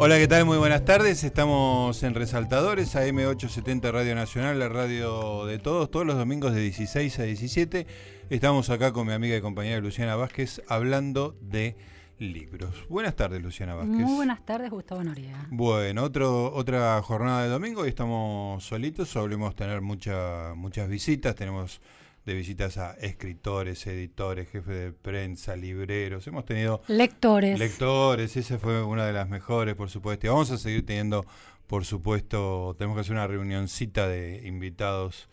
Hola, ¿qué tal? Muy buenas tardes. Estamos en Resaltadores, AM870 Radio Nacional, la radio de todos, todos los domingos de 16 a 17. Estamos acá con mi amiga y compañera Luciana Vázquez hablando de libros. Buenas tardes, Luciana Vázquez. Muy buenas tardes, Gustavo Noriega. Bueno, otro, otra jornada de domingo y estamos solitos. Solemos tener mucha, muchas visitas. Tenemos de visitas a escritores, editores, jefes de prensa, libreros. Hemos tenido lectores. Lectores, esa fue una de las mejores, por supuesto. Y vamos a seguir teniendo, por supuesto, tenemos que hacer una reunioncita de invitados,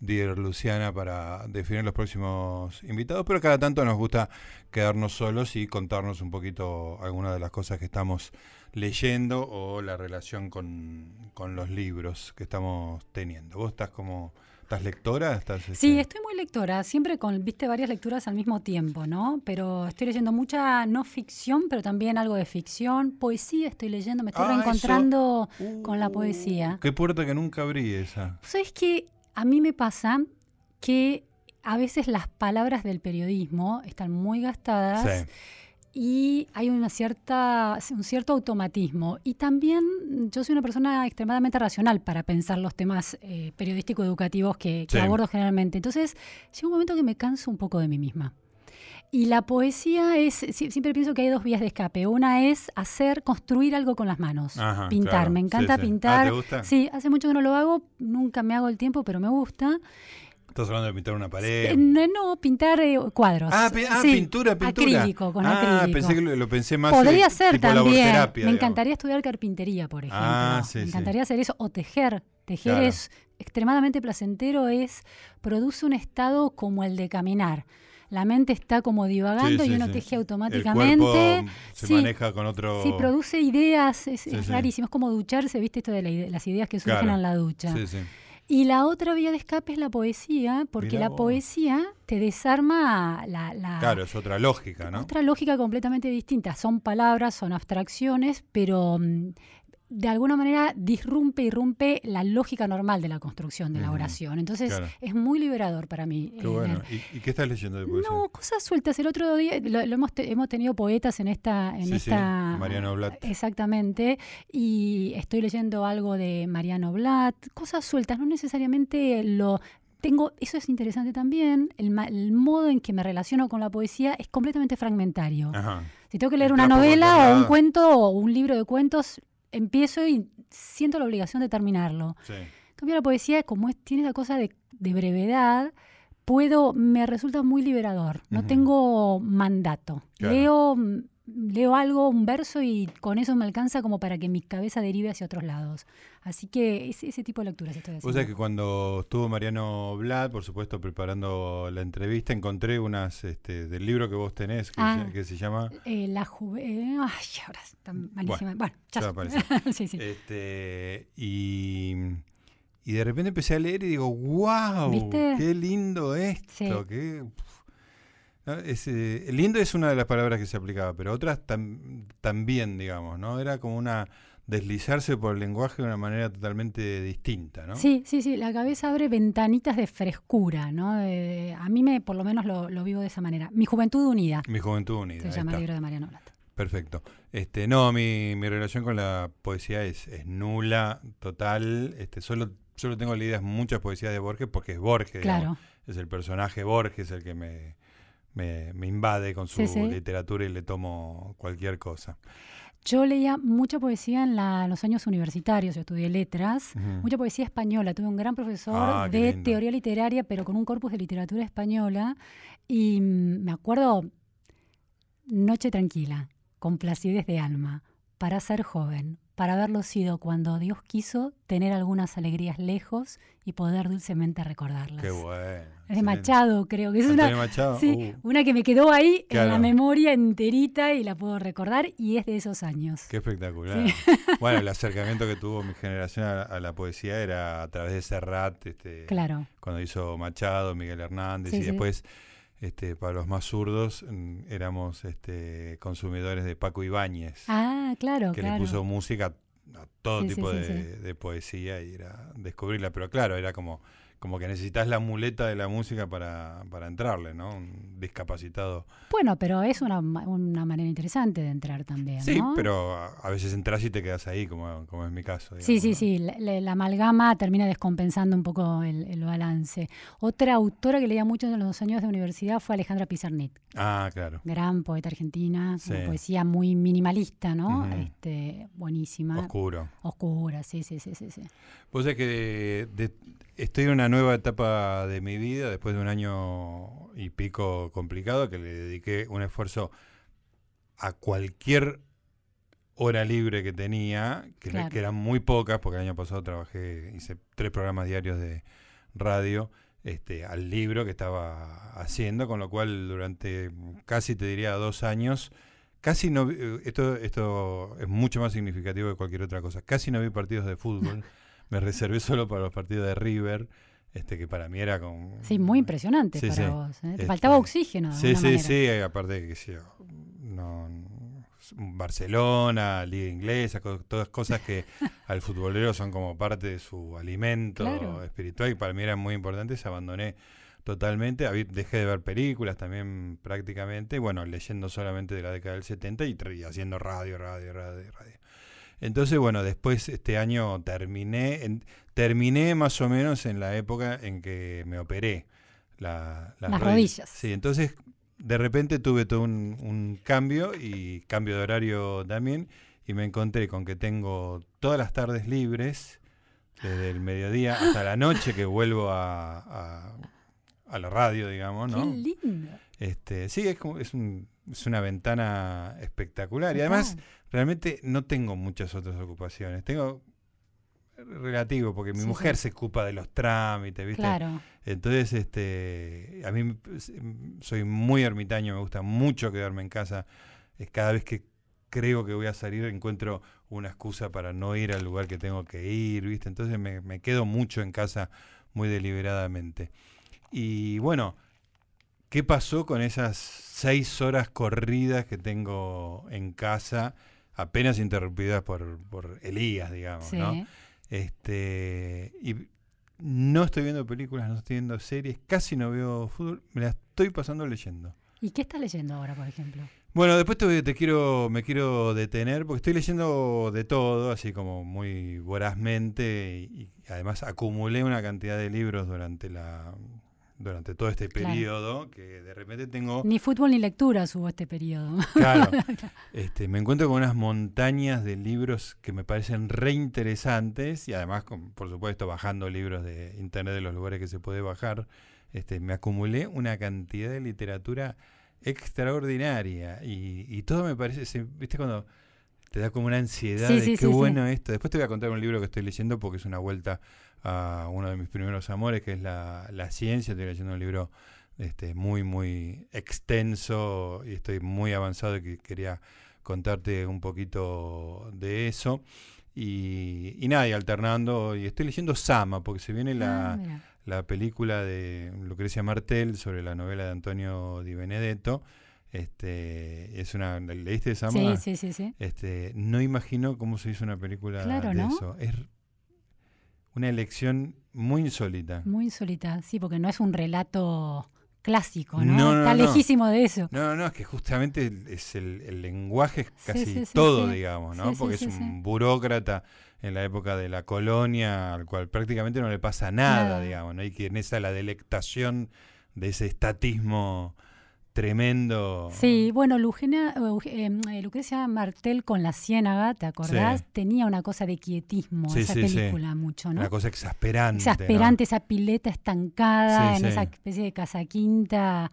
Dear Luciana, para definir los próximos invitados, pero cada tanto nos gusta quedarnos solos y contarnos un poquito algunas de las cosas que estamos leyendo o la relación con, con los libros que estamos teniendo. Vos estás como ¿Estás lectora? ¿Estás, Sí, este? estoy muy lectora, siempre con, viste, varias lecturas al mismo tiempo, ¿no? Pero estoy leyendo mucha no ficción, pero también algo de ficción, poesía estoy leyendo, me estoy ah, reencontrando con la poesía. Uh, qué puerta que nunca abrí esa. ¿Sabes que A mí me pasa que a veces las palabras del periodismo están muy gastadas. Sí y hay una cierta, un cierto automatismo. Y también yo soy una persona extremadamente racional para pensar los temas eh, periodístico-educativos que, abordo generalmente. Entonces, llega un momento que me canso un poco de mí misma. Y la poesía es, siempre pienso que hay dos vías de escape. Una es hacer, construir algo con las manos, pintar. Me encanta pintar. Ah, sí, hace mucho que no lo hago, nunca me hago el tiempo, pero me gusta. ¿Estás hablando de pintar una pared? No, pintar eh, cuadros. Ah, ah pintura, pintura. Acrílico, con ah, pensé que lo, pensé más. Podría eh, ser también. Me encantaría estudiar carpintería, por ejemplo. Ah, sí, Me encantaría hacer eso. O tejer. Tejer es extremadamente placentero, es produce un estado como el de caminar. La mente está como divagando y uno teje automáticamente. El se maneja con otro. Sí, produce ideas, es, rarísimo. Es como ducharse, ¿viste? Esto de las ideas que surgen en la ducha. Sí, sí. Y la otra vía de escape es la poesía, porque la poesía te desarma la, la, Claro, es otra lógica, ¿no? Otra lógica completamente distinta. Son palabras, son abstracciones, pero mm, de alguna manera disrumpe, irrumpe la lógica normal de la construcción, de la oración. Entonces es muy liberador para mí. Qué bueno. ¿Y, qué estás leyendo de poesía? No, cosas sueltas. El otro día lo, hemos, hemos tenido poetas en esta... En esta Mariano Blatt. Exactamente. Y estoy leyendo algo de Mariano Blatt. Cosas sueltas, no necesariamente lo tengo, eso es interesante también, el, el, modo en que me relaciono con la poesía es completamente fragmentario. Si tengo que leer una novela o un cuento o un libro de cuentos, empiezo y siento la obligación de terminarlo. En cambio, la poesía, como es, tiene esa cosa de, brevedad, puedo, me resulta muy liberador. No tengo mandato. Leo leo algo, un verso y con eso me alcanza como para que mi cabeza derive hacia otros lados. Así que ese, ese tipo de lecturas estoy haciendo. O sea que cuando estuvo Mariano Vlad, por supuesto, preparando la entrevista, encontré unas este, del libro que vos tenés, que, ah, se, llama... Eh, la juve... Eh, ay, ahora está malísima. Bueno, ya, sí, sí. Este, y... Y de repente empecé a leer y digo, wow, qué lindo esto, qué... Eh, lindo es una de las palabras que se aplicaba, pero otras también, digamos, ¿no? Era como una deslizarse por el lenguaje de una manera totalmente distinta, ¿no? Sí, sí, sí, la cabeza abre ventanitas de frescura, ¿no? a mí me, por lo menos lo, vivo de esa manera. Mi juventud unida. Mi juventud unida. Se llama el libro de Mariano Blata. Perfecto. Este, no, mi, mi relación con la poesía es, es nula, total. Este, solo, solo tengo leídas muchas poesías de Borges porque es Borges. Claro. es el personaje Borges el que me, me, invade con su literatura y le tomo cualquier cosa. Yo leía mucha poesía en, los años universitarios, yo estudié letras, mucha poesía española. Tuve un gran profesor ah, de teoría literaria, pero con un corpus de literatura española. Y mm, me acuerdo, Noche tranquila, con placidez de alma, para ser joven, para haberlo sido cuando Dios quiso tener algunas alegrías lejos y poder dulcemente recordarlas. Qué bueno. Es de Machado, creo que es una, Machado? Sí, uh. una que me quedó ahí en la memoria enterita y la puedo recordar y es de esos años. Qué espectacular. Bueno, el acercamiento que tuvo mi generación a, la poesía era a través de Serrat, este, claro. cuando hizo Machado, Miguel Hernández y después este, para los más zurdos, mm, éramos este, consumidores de Paco Ibáñez. Ah, claro, que le puso música a todo tipo de, poesía y era descubrirla. Pero claro, era como como que necesitas la muleta de la música para, para entrarle, ¿no? Un discapacitado. Bueno, pero es una, una manera interesante de entrar también. Sí, ¿no? pero a, a veces entras y te quedas ahí, como, como es mi caso. Sí, digamos, sí, ¿no? sí, la, la- la amalgama termina descompensando un poco el, el balance. Otra autora que leía mucho en los años de universidad fue Alejandra Pizarnik, Ah, claro. gran poeta argentina, Sí. una poesía muy minimalista, ¿no? Este, buenísima. Oscuro. Oscura, sí, sí, sí, sí. sí. Pues es que de- estoy en una nueva etapa de mi vida, después de un año y pico complicado, que le dediqué un esfuerzo a cualquier hora libre que tenía, que, le- Claro. que eran muy pocas, porque el año pasado trabajé, hice tres programas diarios de radio, este, al libro que estaba haciendo, con lo cual durante casi te diría dos años, casi no eh, esto, esto es mucho más significativo que cualquier otra cosa, casi no vi partidos de fútbol, me reservé solo para los partidos de River, este que para mí era con Sí, muy impresionante Sí, para sí. vos. ¿eh? Te Este, faltaba oxígeno. De Sí, sí, manera. sí, aparte que yo, no, Barcelona, Liga Inglesa, co- todas cosas que al futbolero son como parte de su alimento Claro. espiritual y para mí eran muy importantes, abandoné totalmente, dejé de ver películas también prácticamente, bueno, leyendo solamente de la década del 70 y, y haciendo radio, radio, radio, radio. Entonces, bueno, después este año terminé, en- terminé más o menos en la época en que me operé la- Las rodi- rodillas. Sí, entonces de repente tuve todo un, un cambio y cambio de horario también y me encontré con que tengo todas las tardes libres desde el mediodía hasta la noche que vuelvo a, a- a la radio, digamos, ¿no? Qué lindo. Este, sí, es como es, un- es una ventana espectacular y además realmente no tengo muchas otras ocupaciones. Tengo relativo porque mi Sí, mujer sí. se ocupa de los trámites, ¿viste? Claro. Entonces, este, a mí soy muy ermitaño, me gusta mucho quedarme en casa. Cada vez que creo que voy a salir encuentro una excusa para no ir al lugar que tengo que ir, ¿viste? Entonces me, me quedo mucho en casa muy deliberadamente. Y bueno, ¿qué pasó con esas seis horas corridas que tengo en casa, apenas interrumpidas por, por Elías, digamos, Sí. ¿no? Este, y no estoy viendo películas, no estoy viendo series, casi no veo fútbol, me la estoy pasando leyendo. ¿Y qué estás leyendo ahora, por ejemplo? Bueno, después te, te quiero, me quiero detener porque estoy leyendo de todo, así como muy vorazmente y, y además acumulé una cantidad de libros durante la durante todo este Claro. periodo que de repente tengo Ni fútbol ni lecturas hubo este periodo. Claro. Este, me encuentro con unas montañas de libros que me parecen re interesantes y además, con- por supuesto, bajando libros de internet de los lugares que se puede bajar, este, me acumulé una cantidad de literatura extraordinaria y, y todo me parece, se- ¿viste cuando te da como una ansiedad Sí, de sí, qué sí. bueno esto? Después te voy a contar un libro que estoy leyendo porque es una vuelta a uno de mis primeros amores, que es la, la ciencia. Estoy leyendo un libro este, muy, muy extenso y estoy muy avanzado y que quería contarte un poquito de eso. Y, y nada, y alternando, y estoy leyendo Sama, porque se viene la, Ah, la película de Lucrecia Martel sobre la novela de Antonio Di Benedetto. Este, es una, ¿leíste Sama? Sí, sí, sí, sí. Este, no imagino cómo se hizo una película Claro, de ¿no? eso. Es una elección muy insólita. Muy insólita, sí, porque no es un relato clásico, ¿no? No, no, Está no. lejísimo de eso. No, no, es que justamente es el, el lenguaje es casi sí, sí, todo, digamos, ¿no? Porque es un burócrata en la época de la colonia, al cual prácticamente no le pasa nada, Nada. digamos, ¿no? Y que en esa la delectación de ese estatismo tremendo. Sí, bueno, Lugena, eh, eh, Lucrecia Martel con La Ciénaga, ¿te acordás? Sí. Tenía una cosa de quietismo, Sí, esa sí, película mucho, ¿no? Una cosa exasperante. ¿no? Exasperante, esa pileta estancada en esa especie de casa quinta.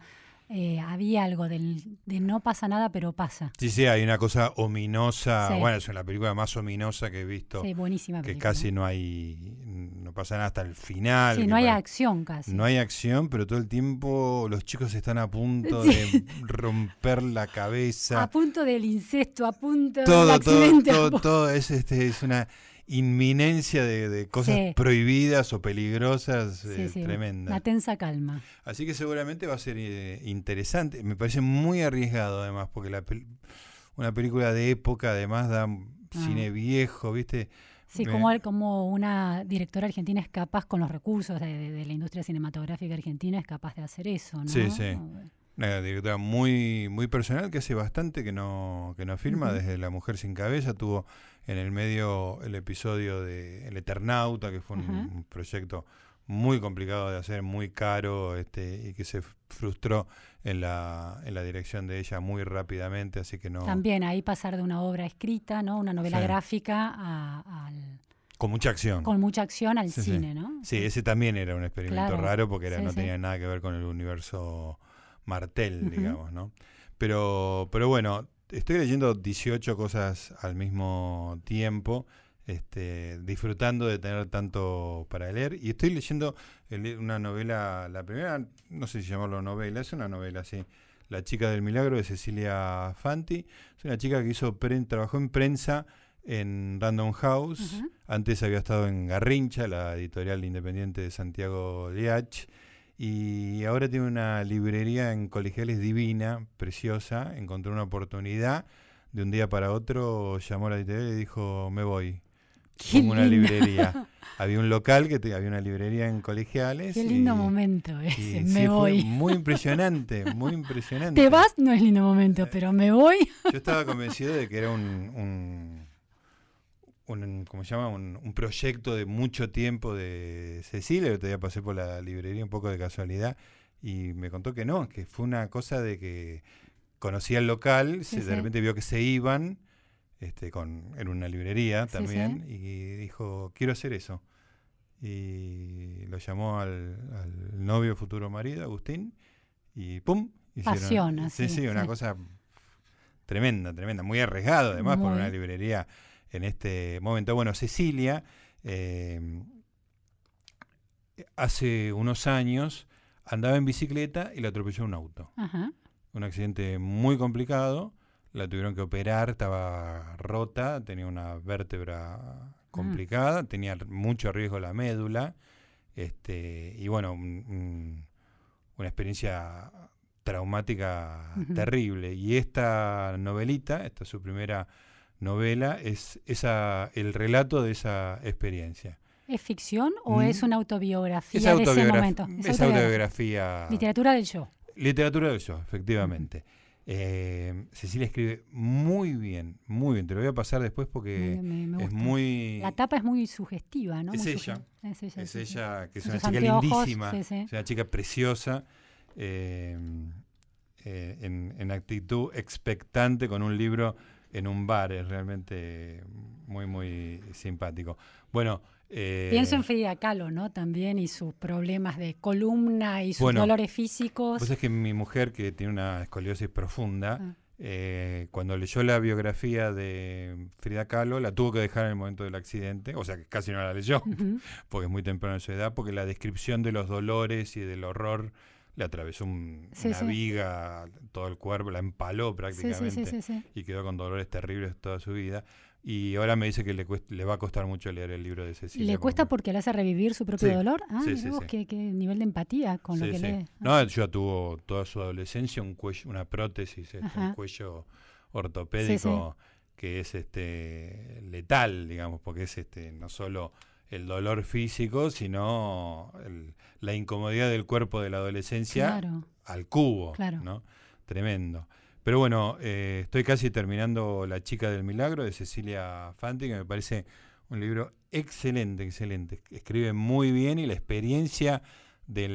Eh, había algo del, de no pasa nada, pero pasa. Sí, sí, hay una cosa ominosa. Sí. Bueno, es la película más ominosa que he visto. Sí, buenísima que película. casi no hay. No pasa nada hasta el final. Sí, que no hay acción casi. No hay acción, pero todo el tiempo los chicos están a punto Sí. de romper la cabeza. A punto del incesto, a punto del todo, todo, accidente. todo, pu- todo es, este, es una inminencia de, de cosas Sí. prohibidas o peligrosas Sí, eh, sí, tremenda. Una tensa calma. Así que seguramente va a ser eh, interesante. Me parece muy arriesgado además, porque la pel- una película de época además da Ah. cine viejo, ¿viste? Sí, como, como una directora argentina es capaz, con los recursos de, la industria cinematográfica argentina, es capaz de hacer eso, ¿no? Sí, sí. Una directora muy, muy personal que hace bastante que no, que no filma, desde La Mujer Sin Cabeza, tuvo en el medio el episodio de El Eternauta, que fue un proyecto muy complicado de hacer, muy caro, este, y que se frustró en la, en la dirección de ella muy rápidamente, así que no... También ahí pasar de una obra escrita, ¿no? Una novela gráfica al... Con mucha acción. Con mucha acción al cine, ¿no? Sí, ese también era un experimento raro porque era, no tenía nada que ver con el universo Martel, digamos, ¿no? Pero, pero bueno, estoy leyendo 18 cosas al mismo tiempo este, disfrutando de tener tanto para leer. Y estoy leyendo una novela, la primera, no sé si llamarlo novela, es una novela, sí. La chica del milagro de Cecilia Fanti. Es una chica que hizo trabajó en prensa en Random House. Antes había estado en Garrincha, la editorial independiente de Santiago Liach. Y ahora tiene una librería en colegiales divina, preciosa. Encontró una oportunidad. De un día para otro llamó a la editorial y dijo, me voy como una librería. había un local que había una librería en colegiales. Qué lindo momento ese, me voy. muy impresionante, muy impresionante. Te vas, no es lindo momento, pero me voy. Yo estaba convencido de que era un, un, ¿cómo se llama? Un, proyecto de mucho tiempo de Cecilia. El otro día pasé por la librería un poco de casualidad y me contó que no, que fue una cosa de que conocía el local, se, de repente vio que se iban este, con, en una librería también, y dijo, quiero hacer eso. Y lo llamó al, novio futuro marido, Agustín, y ¡pum! Hicieron, sí, sí, una cosa tremenda, tremenda, muy arriesgado además por una librería en este momento. Bueno, Cecilia, eh, hace unos años andaba en bicicleta y la atropelló un auto. Un accidente muy complicado la tuvieron que operar, estaba rota, tenía una vértebra complicada, tenía mucho riesgo la médula, este, y bueno, una experiencia traumática terrible. Y esta novelita, esta es su primera novela, es esa, el relato de esa experiencia. ¿Es ficción o es una autobiografía de ese momento? Es, autobiografía. Literatura del yo. Literatura del yo, efectivamente. Eh, Cecilia escribe muy bien, muy bien. Te lo voy a pasar después porque es muy. La tapa es muy sugestiva, ¿no? Es ella. Es ella, que es una chica lindísima, es una chica preciosa, eh, eh, en, actitud expectante con un libro en un bar. Es realmente muy, muy simpático. Bueno, eh, Pienso en Frida Kahlo, ¿no? También y sus problemas de columna y sus dolores físicos. Pues es que mi mujer, que tiene una escoliosis profunda, ah. eh, cuando leyó la biografía de Frida Kahlo, la tuvo que dejar en el momento del accidente, o sea que casi no la leyó, porque es muy temprano en su edad, porque la descripción de los dolores y del horror le atravesó una viga todo el cuerpo, la empaló prácticamente y quedó con dolores terribles toda su vida. Y ahora me dice que le, le va a costar mucho leer el libro de Cecilia. ¿Le cuesta porque le hace revivir su propio dolor? Ah, sí, qué, nivel de empatía con lo que lee. No, ella tuvo toda su adolescencia un cuello, una prótesis, este, un cuello ortopédico que es este letal, digamos, porque es este no solo el dolor físico, sino la incomodidad del cuerpo de la adolescencia al cubo, claro. ¿no? Tremendo. Pero bueno, eh, estoy casi terminando La chica del milagro de Cecilia Fanti, que me parece un libro excelente, excelente. Escribe muy bien y la experiencia de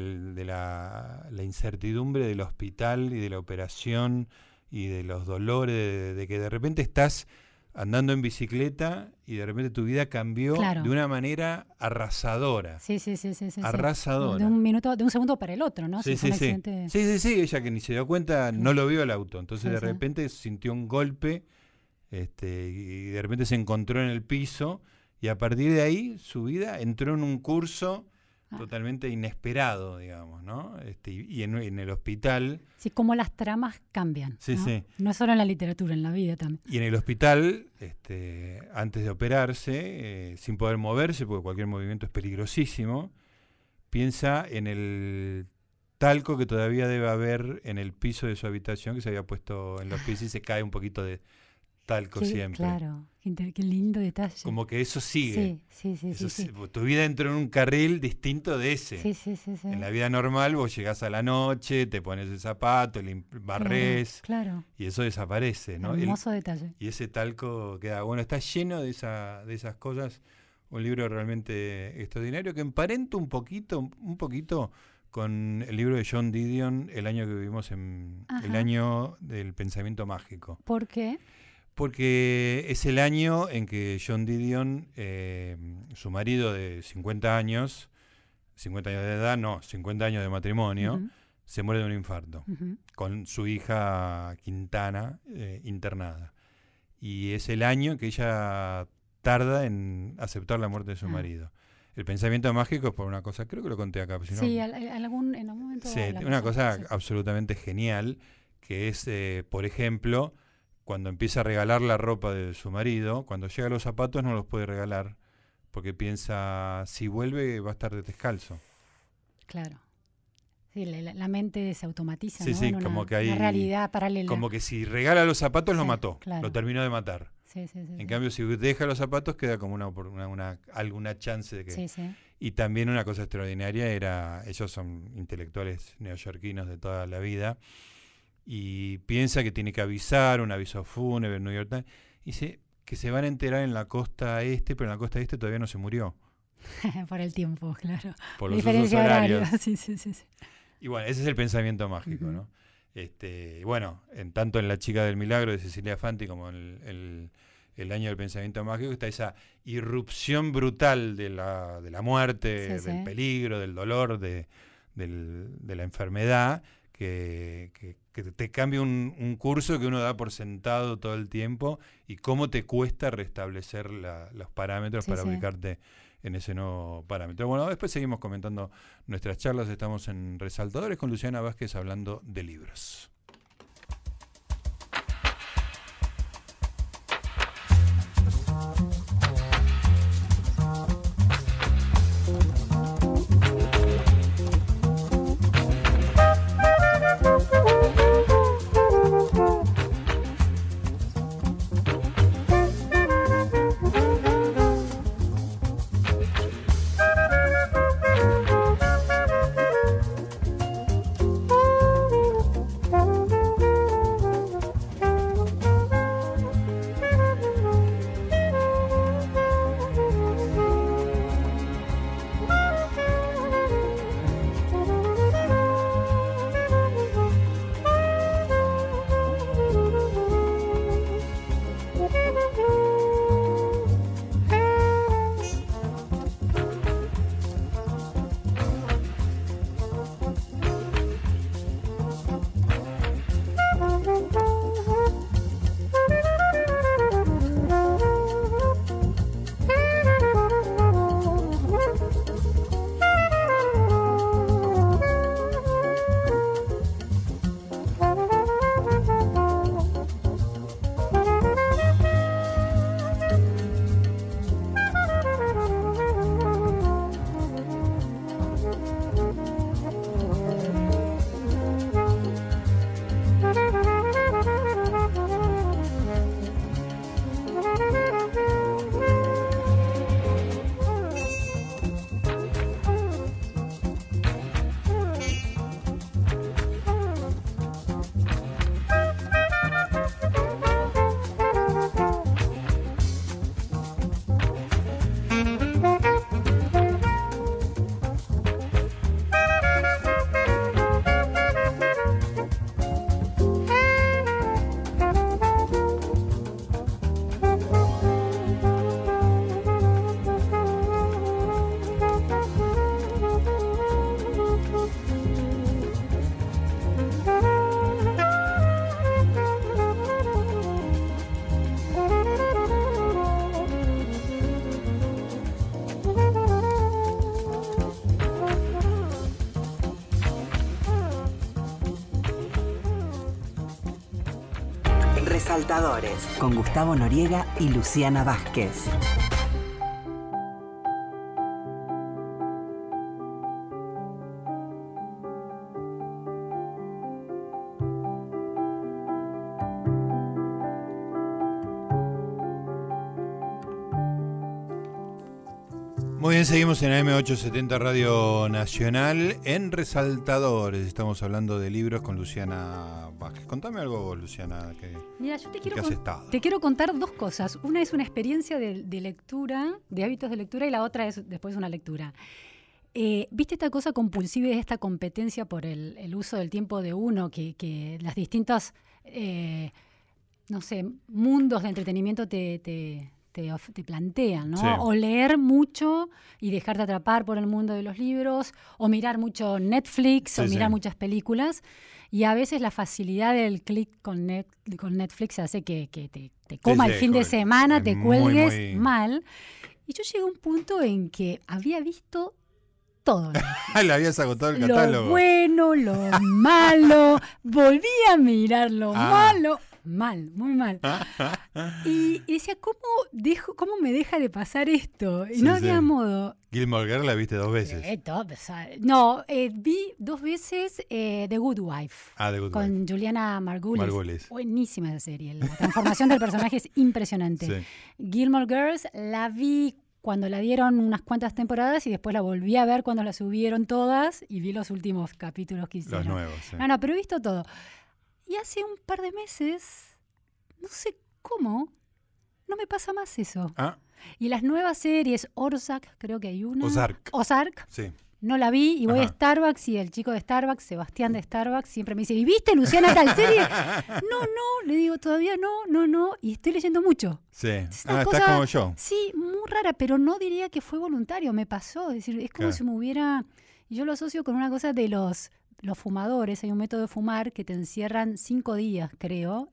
la, incertidumbre del hospital y de la operación y de los dolores, de que de repente estás andando en bicicleta y de repente tu vida cambió de una manera arrasadora. Sí, sí, sí, sí, Arrasadora. De un minuto, de un segundo para el otro, ¿no? Sí, sí, sí. Sí, sí, ella que ni se dio cuenta, no lo vio el auto. Entonces de repente sintió un golpe este, y de repente se encontró en el piso y a partir de ahí su vida entró en un curso Ah. totalmente inesperado, digamos, ¿no? Este, y en, el hospital... Sí, como las tramas cambian. Sí, ¿no? sí. No solo en la literatura, en la vida también. Y en el hospital, este, antes de operarse, eh, sin poder moverse, porque cualquier movimiento es peligrosísimo, piensa en el talco que todavía debe haber en el piso de su habitación, que se había puesto en los pies y se cae un poquito de talco siempre. Claro. Qué, lindo detalle. Como que eso sigue. Sí, sí, sí. sí, Tu vida entra en un carril distinto de ese. Sí, sí, sí, En la vida normal vos llegás a la noche, te pones el zapato, barres. Claro, Y eso desaparece, ¿no? Hermoso detalle. Y ese talco queda. Bueno, está lleno de, esa, de esas cosas. Un libro realmente extraordinario que emparenta un poquito, un poquito con el libro de John Didion, el año que vivimos en el año del pensamiento mágico. ¿Por qué? Porque es el año en que John Didion, eh, su marido de 50 años, 50 años de edad, no, 50 años de matrimonio, se muere de un infarto, con su hija Quintana eh, internada. Y es el año que ella tarda en aceptar la muerte de su ah. marido. El pensamiento mágico es por una cosa, creo que lo conté acá. sí, en, algún, momento. Sí, una cosa absolutamente genial, que es, eh, por ejemplo, cuando empieza a regalar la ropa de su marido, cuando llega los zapatos no los puede regalar, porque piensa, si vuelve va a estar descalzo. Claro. Sí, la, mente se automatiza. Sí, sí, como que hay. realidad paralela. Como que si regala los zapatos lo mató, lo terminó de matar. Sí, sí, en cambio, si deja los zapatos, queda como una, una, alguna chance de que. Y también una cosa extraordinaria era, ellos son intelectuales neoyorquinos de toda la vida, y piensa que tiene que avisar, un aviso fúnebre en New York Times, y dice que se van a enterar en la costa este, pero en la costa este todavía no se murió. Por el tiempo, claro. Por los Diferencia horarios. Sí, sí, sí, Y bueno, ese es el pensamiento mágico, ¿no? Este, bueno, en tanto en La chica del milagro de Cecilia Fanti como en el, el, año del pensamiento mágico está esa irrupción brutal de la, de la muerte, del peligro, del dolor, de, de la enfermedad, que, te cambia un, curso que uno da por sentado todo el tiempo y cómo te cuesta restablecer los parámetros para aplicarte en ese nuevo parámetro. Bueno, después seguimos comentando nuestras charlas. Estamos en Resaltadores con Luciana Vázquez hablando de libros. Saltadores, con Gustavo Noriega y Luciana Vázquez. Muy bien, seguimos en AM870 Radio Nacional en Resaltadores. Estamos hablando de libros con Luciana Vázquez. Contame algo Luciana. Que, Mira, yo te ¿en quiero, has estado? te quiero contar dos cosas. Una es una experiencia de, de lectura, de hábitos de lectura, y la otra es después una lectura. Eh, ¿Viste esta cosa compulsiva y esta competencia por el, el uso del tiempo de uno que, que las distintas, eh, no sé, mundos de entretenimiento te, te, te te plantean, ¿no? Sí. O leer mucho y dejarte atrapar por el mundo de los libros, o mirar mucho Netflix, o mirar sí. muchas películas. Y a veces la facilidad del clic con, Net- con Netflix hace que, que te, te coma el fin de semana, es te cuelgues muy- mal. Y yo llegué a un punto en que había visto todo. Le habías agotado el lo catálogo. bueno, lo malo. Volví a mirar lo Ah. malo. Mal, muy mal. Y, y decía, ¿cómo, dejo, ¿cómo me deja de pasar esto? Y Sí, no sí. había modo. Gilmore Girl la viste dos veces. Eh, todo, no, eh, vi dos veces eh, The Good Wife. ah, de Good Con Wife. Juliana Margulis. Margulis. Buenísima esa serie. La transformación del personaje es impresionante. Sí. Gilmore Girls la vi cuando la dieron unas cuantas temporadas y después la volví a ver cuando la subieron todas y vi los últimos capítulos que hicieron. Los nuevos. sí. No, no, pero he visto todo. Y hace un par de meses, no sé cómo, no me pasa más eso. Ah, Y las nuevas series, Ozark, creo que hay una. Ozark. Ozark, sí. no la vi y voy a. Starbucks y el chico de Starbucks, Sebastián de Starbucks, siempre me dice, ¿y viste Luciana tal serie? No, no, le digo, todavía no, no, no, y estoy leyendo mucho. Sí. Es una Ah, cosa- estás como yo. Sí, muy rara, pero no diría que fue voluntario, me pasó. Es decir, es como Claro. si me hubiera. Yo lo asocio con una cosa de los, los fumadores. Hay un método de fumar que te encierran cinco días, creo,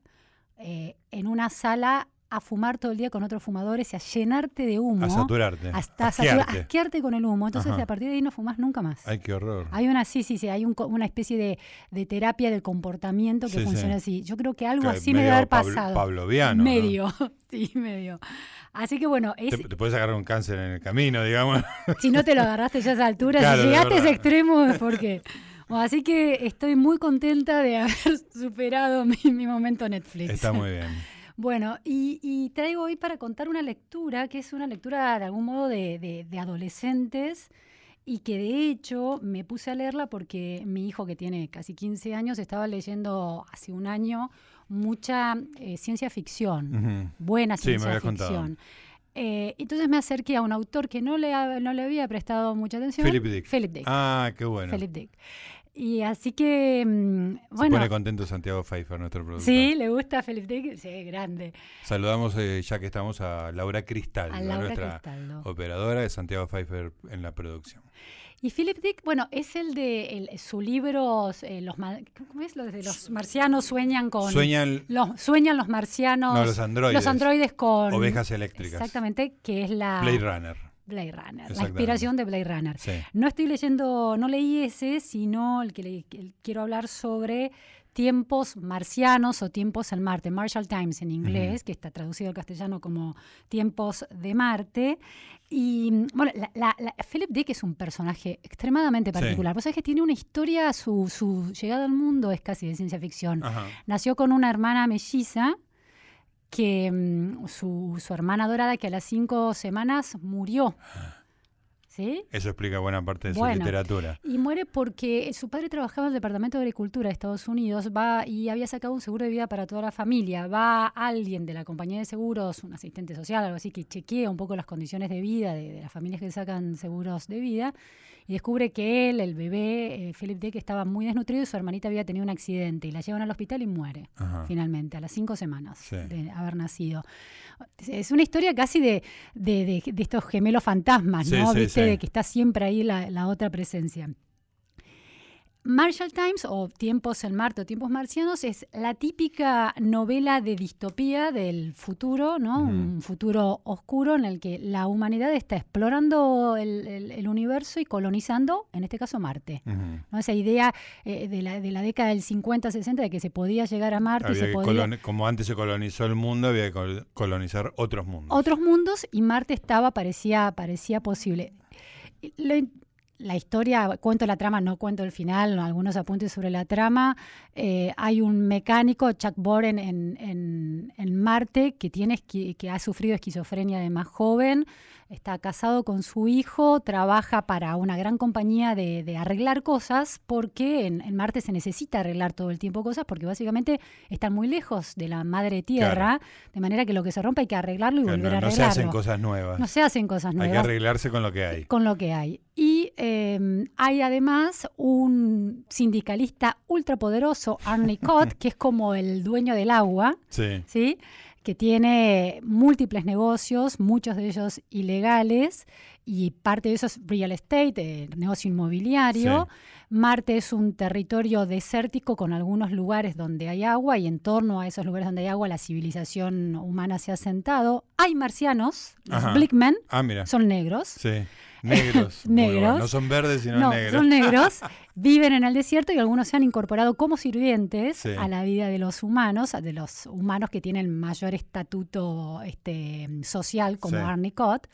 eh, en una sala a fumar todo el día con otros fumadores y a llenarte de humo. A saturarte. Hasta asquearte. con el humo. Entonces, Ajá. a partir de ahí no fumas nunca más. Ay, qué horror. Hay una, sí, sí, sí, hay un una especie de, de terapia del comportamiento que Sí, funciona sí. así. Yo creo que algo Que así me debe haber pablo- pasado. pavloviano, ¿no? Medio, sí, medio. Así que bueno, es, Te, te puedes agarrar un cáncer en el camino, digamos. si no te lo agarraste ya a esa altura, Claro, si llegaste a ese extremo es porque... Así que estoy muy contenta de haber superado mi, mi momento Netflix. Está muy bien. Bueno, y, y traigo hoy para contar una lectura que es una lectura de algún modo de, de- de adolescentes y que de hecho me puse a leerla porque mi hijo que tiene casi 15 años estaba leyendo hace un año mucha eh, ciencia ficción, buena Sí, me ciencia contado. ficción. Eh, entonces me acerqué a un autor que no le, ha- no le había prestado mucha atención. Philip Dick. Philip Dick. Ah, qué bueno. Philip Dick. Y así que, mm, Se bueno, pone contento Santiago Pfeiffer, nuestro productor. sí, le gusta Philip Dick, sí, grande. Saludamos, eh, ya que estamos, a Laura Cristal, A. Laura nuestra Cristaldo. operadora de Santiago Pfeiffer en la producción. Y Philip Dick, bueno, es el de el- su libro, eh, los, ¿cómo es? Los de los marcianos sueñan con... Sueñan Los, sueñan los marcianos... No, los androides. Los androides con... ovejas eléctricas. Exactamente, que es la... Blade Runner. Blade Runner, la inspiración de Blade Runner. Sí. No estoy leyendo, no leí ese, sino el que le- quiero hablar sobre tiempos marcianos o tiempos en Marte, Marshall Times en inglés, que está traducido al castellano como tiempos de Marte. Y bueno, la, la- la- Philip Dick es un personaje extremadamente Sí. particular. Vos sabés que tiene una historia, su, su llegada al mundo es casi de ciencia ficción. Nació con una hermana melliza que mm, su, su hermana dorada que a las cinco semanas murió. ¿Sí? Eso explica buena parte de su literatura. Y muere porque su padre trabajaba en el Departamento de Agricultura de Estados Unidos va y había sacado un seguro de vida para toda la familia. Va alguien de la compañía de seguros, un asistente social, algo así, que chequea un poco las condiciones de vida de, de las familias que sacan seguros de vida y descubre que él, el bebé, eh, Philip Dick, estaba muy desnutrido y su hermanita había tenido un accidente y la llevan al hospital y muere Ajá. finalmente, a las cinco semanas Sí. de haber nacido. Es una historia casi de, de- de- estos gemelos fantasmas, ¿no? sí, ¿Viste? De que está siempre ahí la, la otra presencia. Marshall Times o Tiempos en Marte o Tiempos Marcianos es la típica novela de distopía del futuro, ¿no? Un futuro oscuro en el que la humanidad está explorando el, el- el universo y colonizando, en este caso, Marte. ¿no? Esa idea eh, de, la, de la década del 50-60 de que se podía llegar a Marte Había se podía... como antes se colonizó el mundo, había que col- colonizar otros mundos. otros mundos y Marte estaba, parecía, parecía posible. La historia, cuento la trama, no cuento el final, no, algunos apuntes sobre la trama. Eh, hay un mecánico, Chuck Boren, en, en- en Marte, que, tiene, esqui- que ha sufrido esquizofrenia de más joven. Está casado con su hijo, trabaja para una gran compañía de, arreglar cosas, porque en, Marte se necesita arreglar todo el tiempo cosas, porque básicamente están muy lejos de la madre tierra, de manera que lo que se rompe hay que arreglarlo y volver a arreglarlo. No se hacen cosas nuevas. No se hacen cosas nuevas. Hay que arreglarse con lo que hay. Con lo que hay. Y em, hay además un sindicalista ultrapoderoso, Arnie Cott, que es como el dueño del agua, sí. ¿sí? Que tiene múltiples negocios, muchos de ellos ilegales, y parte de eso es real estate, eh, negocio inmobiliario. Marte es un territorio desértico con algunos lugares donde hay agua y en torno a esos lugares donde hay agua la civilización humana se ha sentado. Hay marcianos, los Blickmen, ah, son negros. Sí. Negros. negros. No son verdes, sino negros. Son negros. Viven en el desierto y algunos se han incorporado como sirvientes a la vida de los humanos, de los humanos que tienen mayor estatuto este, social, como Arnie Cott.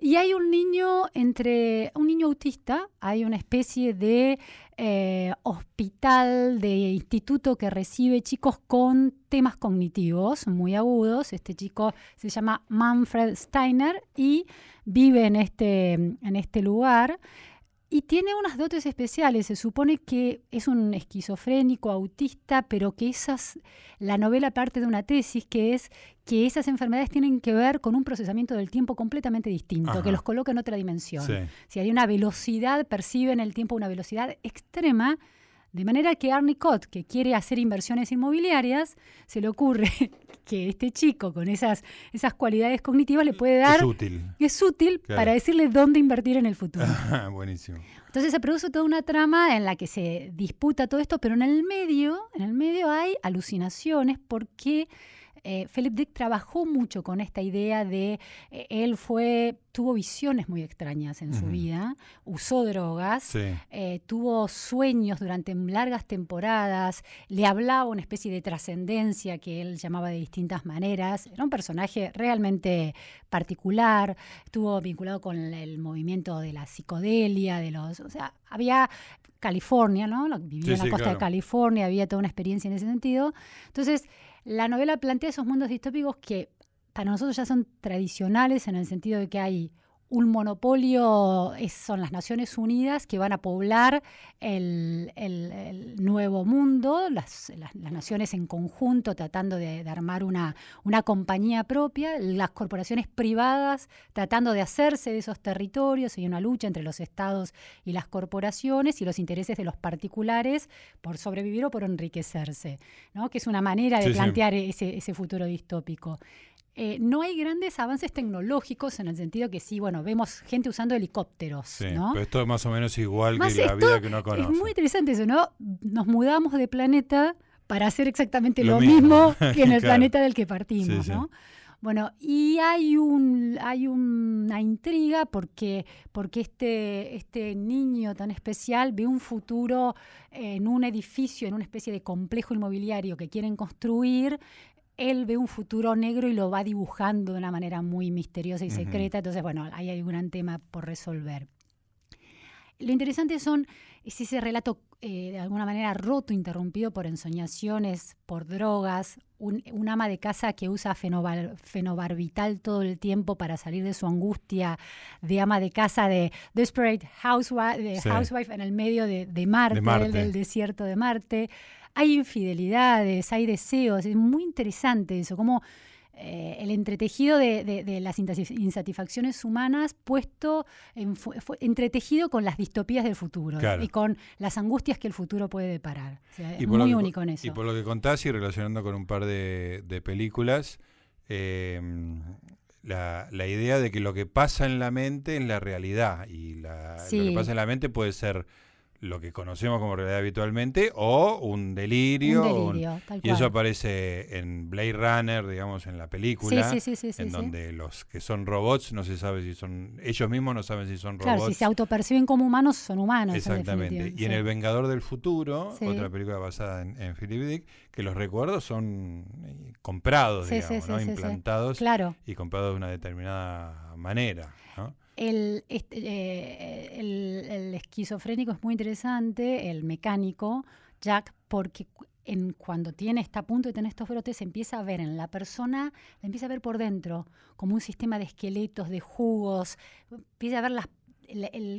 Y hay un niño entre un niño autista, hay una especie de eh, hospital, de instituto que recibe chicos con temas cognitivos muy agudos. Este chico se llama Manfred Steiner y vive en este, en este lugar. Y tiene unas dotes especiales. Se supone que es un esquizofrénico, autista, pero que esas, la novela parte de una tesis que es que esas enfermedades tienen que ver con un procesamiento del tiempo completamente distinto, que los coloca en otra dimensión. Si hay una velocidad, perciben el tiempo una velocidad extrema, de manera que Arnie Cott, que quiere hacer inversiones inmobiliarias, se le ocurre que este chico con esas, esas cualidades cognitivas le puede dar... Es útil. Es útil para decirle dónde invertir en el futuro. Buenísimo. Entonces se produce toda una trama en la que se disputa todo esto, pero en el medio, en el medio hay alucinaciones porque eh, Philip Dick trabajó mucho con esta idea de, eh, él fue, tuvo visiones muy extrañas en su vida, usó drogas, eh, tuvo sueños durante largas temporadas, le hablaba una especie de trascendencia que él llamaba de distintas maneras, era un personaje realmente particular, estuvo vinculado con el movimiento de la psicodelia, de los, o sea, había California, ¿no? Vivía en la costa de California, había toda una experiencia en ese sentido. Entonces, la novela plantea esos mundos distópicos que para nosotros ya son tradicionales en el sentido de que hay un monopolio son las Naciones Unidas que van a poblar el, nuevo mundo, las, naciones en conjunto tratando de, armar una, una, compañía propia, las corporaciones privadas tratando de hacerse de esos territorios, hay una lucha entre los estados y las corporaciones y los intereses de los particulares por sobrevivir o por enriquecerse, ¿no? que es una manera de plantear Ese, ese futuro distópico. Eh, no hay grandes avances tecnológicos en el sentido que sí, bueno, vemos gente usando helicópteros. Sí, ¿no? pero esto es más o menos igual que la vida que uno conoce. Es muy interesante eso, ¿no? Nos mudamos de planeta para hacer exactamente lo, mismo. que en el planeta del que partimos, ¿no? Bueno, y hay un hay una intriga porque porque este este niño tan especial ve un futuro en un edificio, en una especie de complejo inmobiliario que quieren construir él ve un futuro negro y lo va dibujando de una manera muy misteriosa y secreta. Entonces, bueno, ahí hay un gran tema por resolver. Lo interesante son, es ese relato eh, de alguna manera roto, interrumpido por ensoñaciones, por drogas, un, ama de casa que usa fenobarbital todo el tiempo para salir de su angustia, de ama de casa de Desperate Housewife, de housewife en el medio de, Marte, del desierto de Marte hay infidelidades, hay deseos, es muy interesante eso, como eh, el entretejido de, las insatisfacciones humanas puesto, entretejido con las distopías del futuro y con las angustias que el futuro puede deparar. es muy único en eso. Y por lo que contás y relacionando con un par de, películas, eh, la, idea de que lo que pasa en la mente es la realidad y lo que pasa en la mente puede ser lo que conocemos como realidad habitualmente o un delirio. Un delirio y eso aparece en Blade Runner, digamos, en la película, en donde los que son robots no se sabe si son, ellos mismos no saben si son robots. Claro, si se autoperciben como humanos, son humanos. Exactamente. y en El Vengador del Futuro, otra película basada en, en Philip Dick, que los recuerdos son eh, comprados, digamos, ¿no? implantados y comprados de una determinada manera. ¿no? El, este, eh, el, el, esquizofrénico es muy interesante, el mecánico, Jack, porque en cuando tiene, está a punto de tener estos brotes, empieza a ver en la persona, la empieza a ver por dentro, como un sistema de esqueletos, de jugos, empieza a ver las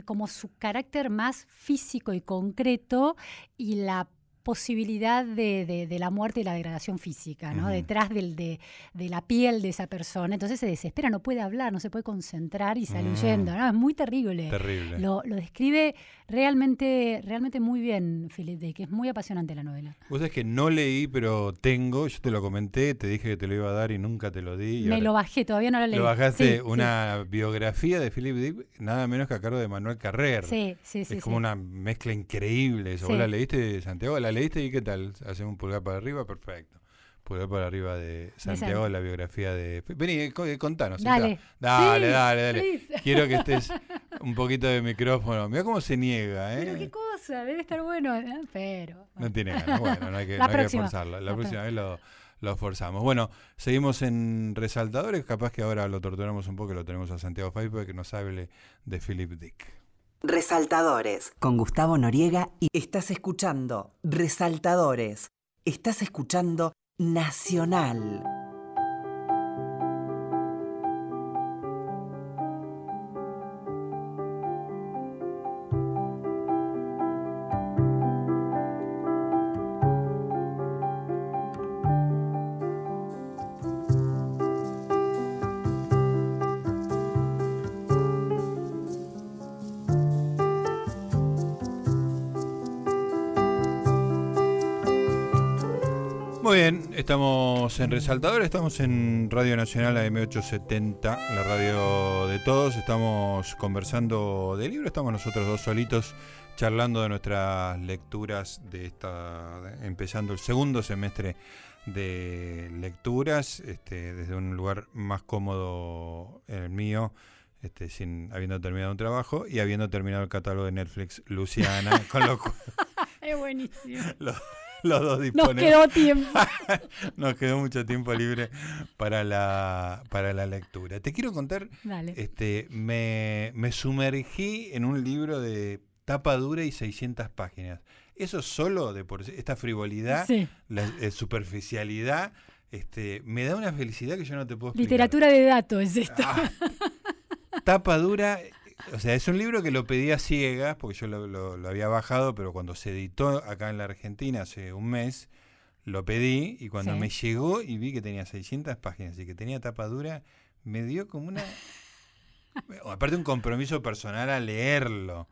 como su carácter más físico y concreto y la posibilidad de, la muerte y la degradación física, ¿no? Detrás del, de, la piel de esa persona. Entonces se desespera, no puede hablar, no se puede concentrar y sale mm. huyendo. Es muy terrible. Terrible. Lo, describe realmente, realmente muy bien, Philip Dick. Es muy apasionante la novela. Vos sabés que no leí, pero tengo, yo te lo comenté, te dije que te lo iba a dar y nunca te lo di. Me lo bajé, todavía no lo leí. Lo bajaste una biografía de Philip Dick, nada menos que a cargo de Manuel Carrer. Sí, sí, sí. Es como una mezcla increíble. ¿Vos la leíste, Santiago? ¿La leíste y qué tal? ¿Hacemos un pulgar para arriba? Perfecto. Pulgar para arriba de Santiago, la biografía de... Vení, eh, contanos. Dale. Dale, dale, dale. Quiero que estés un poquito de micrófono. Mira cómo se niega, ¿eh? Pero qué cosa, debe estar bueno, ¿eh? pero... No tiene ganas, bueno, no hay que, no hay que forzarlo. La, próxima vez lo, lo forzamos. Bueno, seguimos en Resaltadores, capaz que ahora lo torturamos un poco, lo tenemos a Santiago Faipo que nos hable de Philip Dick. Resaltadores con Gustavo Noriega y estás escuchando Resaltadores. Estás escuchando Nacional. Estamos en Resaltador, estamos en Radio Nacional AM870, la radio de todos. Estamos conversando de libro, estamos nosotros dos solitos charlando de nuestras lecturas de esta, empezando el segundo semestre de lecturas, este, desde un lugar más cómodo el mío. Este, sin habiendo terminado un trabajo y habiendo terminado el catálogo de Netflix Luciana, con lo cual es buenísimo. los dos disponemos. Nos quedó tiempo. Nos quedó mucho tiempo libre para la, para la lectura. Te quiero contar, este me, me sumergí en un libro de tapa dura y 600 páginas. Eso solo, de por esta frivolidad, la eh, superficialidad, este, me da una felicidad que yo no te puedo explicar. Literatura de datos es esto. Ah, tapa dura o sea, es un libro que lo pedí a ciegas, porque yo lo, había bajado, pero cuando se editó acá en la Argentina hace un mes, lo pedí y cuando me llegó y vi que tenía 600 páginas y que tenía tapa dura, me dio como una... aparte un compromiso personal a leerlo,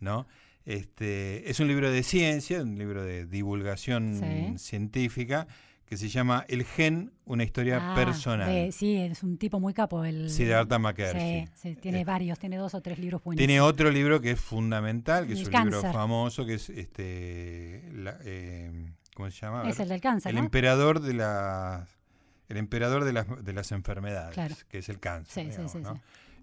¿no? Este, es un libro de ciencia, un libro de divulgación científica, que se llama El Gen, una historia ah, personal. sí, es un tipo muy capo. El, sí, de Arta McCarthy. Sí, tiene eh, varios, tiene dos o tres libros buenos. Tiene otro libro que es fundamental, que es un libro famoso, que es este, eh, ¿cómo se llama? Es el del cáncer. El emperador de las, el emperador de las, de las enfermedades, que es el cáncer. Sí, sí, sí,